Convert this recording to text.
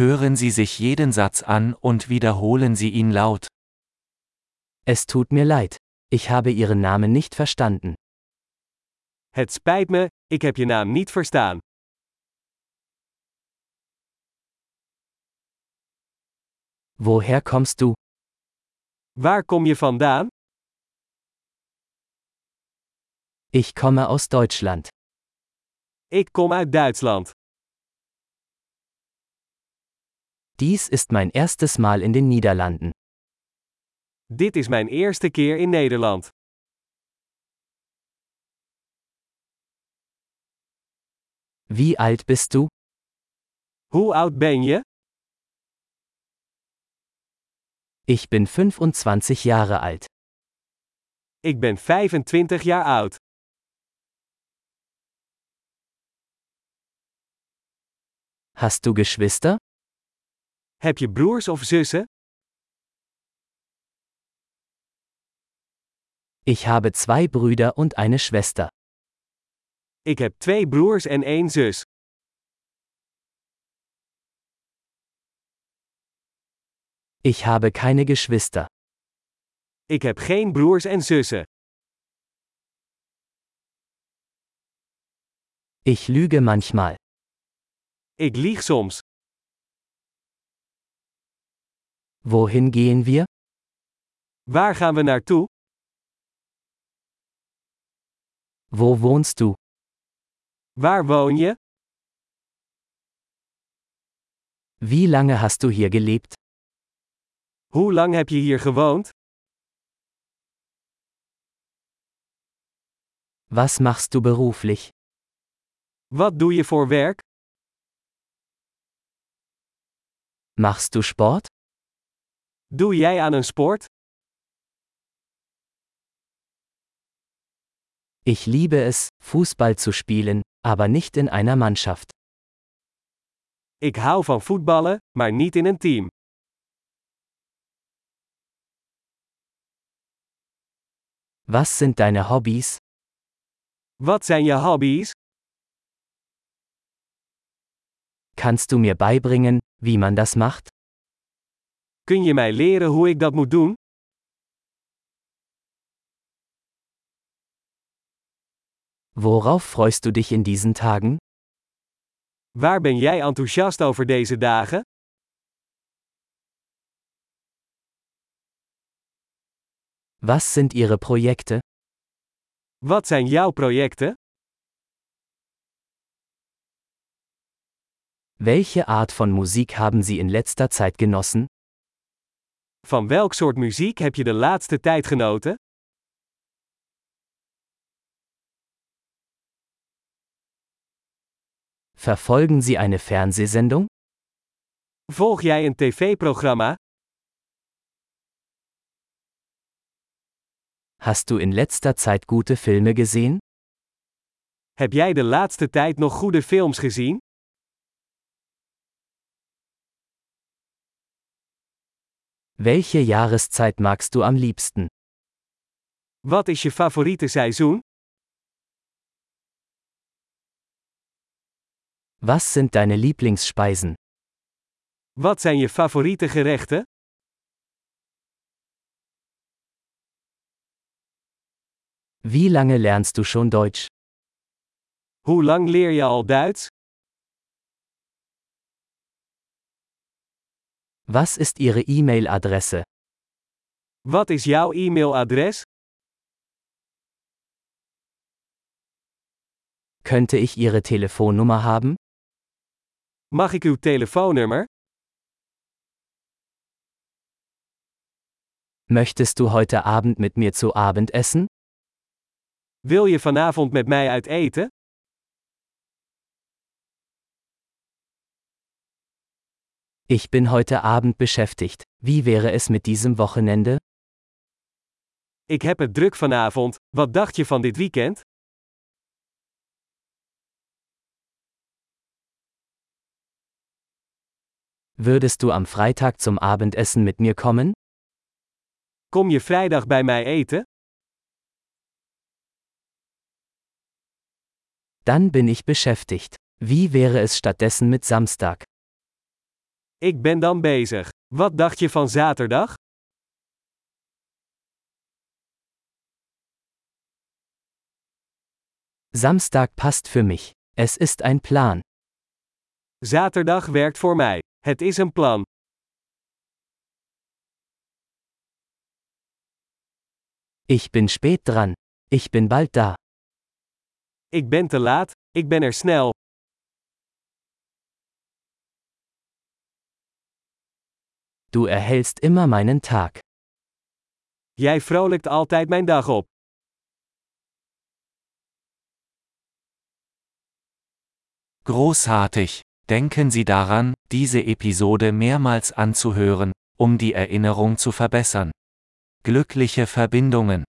Hören Sie sich jeden Satz an und wiederholen Sie ihn laut. Es tut mir leid. Ich habe Ihren Namen nicht verstanden. Het spijt me, ik heb je naam niet verstaan. Woher kommst du? Waar kom je vandaan? Ich komme aus Deutschland. Ik kom uit Duitsland. Dies ist mein erstes Mal in den Niederlanden. Dit is mijn eerste keer in Nederland. Wie alt bist du? Hoe oud ben je? Ich bin 25 Jahre alt. Ik ben 25 jaar oud. Hast du Geschwister? Heb je broers of zussen? Ich habe zwei Brüder und eine Schwester. Ik heb twee broers en één zus. Ich habe keine Geschwister. Ik heb geen broers en zussen. Ich lüge manchmal. Ik lieg soms. Wohin gehen wir? Waar gaan we naartoe? Wo wohnst du? Waar woon je? Wie lange hast du hier gelebt? Hoe lang heb je hier gewoond? Was machst du beruflich? Wat doe je voor werk? Machst du Sport? Doe jij aan een sport? Ich liebe es, Fußball zu spielen, aber nicht in einer Mannschaft. Ik hou van voetballen, maar niet in een team. Was sind deine Hobbys? Wat zijn je hobby's? Kannst du mir beibringen, wie man das macht? Kun je mij leren hoe ik dat moet doen? Worauf freust du dich in diesen Tagen? Waar ben jij enthousiast over deze dagen? Was sind Ihre Projekte? Wat zijn jouw projecten? Welche Art von Musik haben Sie in letzter Zeit genossen? Van welk soort muziek heb je de laatste tijd genoten? Verfolgen Sie eine Fernsehsendung? Volg jij een tv-programma? Hast du in letzter Zeit gute Filme gesehen? Heb jij de laatste tijd nog goede films gezien? Welche Jahreszeit magst du am liebsten? Wat is je favoriete seizoen? Was sind deine Lieblingsspeisen? Wat zijn je favoriete gerechten? Wie lange lernst du schon Deutsch? Hoe lang leer je al Duits? Was ist Ihre E-Mail-Adresse? Wat is jouw e-mailadres? Könnte ich Ihre Telefonnummer haben? Mag ik uw telefoonnummer? Möchtest du heute Abend mit mir zu Abend essen? Wil je vanavond met mij uit eten? Ich bin heute Abend beschäftigt. Wie wäre es mit diesem Wochenende? Ik heb het druk vanavond. Wat dacht je van dit weekend? Würdest du am Freitag zum Abendessen mit mir kommen? Kom je vrijdag bij mij eten? Dann bin ich beschäftigt. Wie wäre es stattdessen mit Samstag? Ik ben dan bezig. Wat dacht je van zaterdag? Samstag passt für mich. Es ist ein Plan. Zaterdag werkt voor mij. Het is een plan. Ich bin spät dran. Ich bin bald da. Ik ben te laat, ik ben er snel. Du erhellst immer meinen Tag. Jij vrolijkt altijd mijn dag op. Großartig! Denken Sie daran, diese Episode mehrmals anzuhören, um die Erinnerung zu verbessern. Glückliche Verbindungen!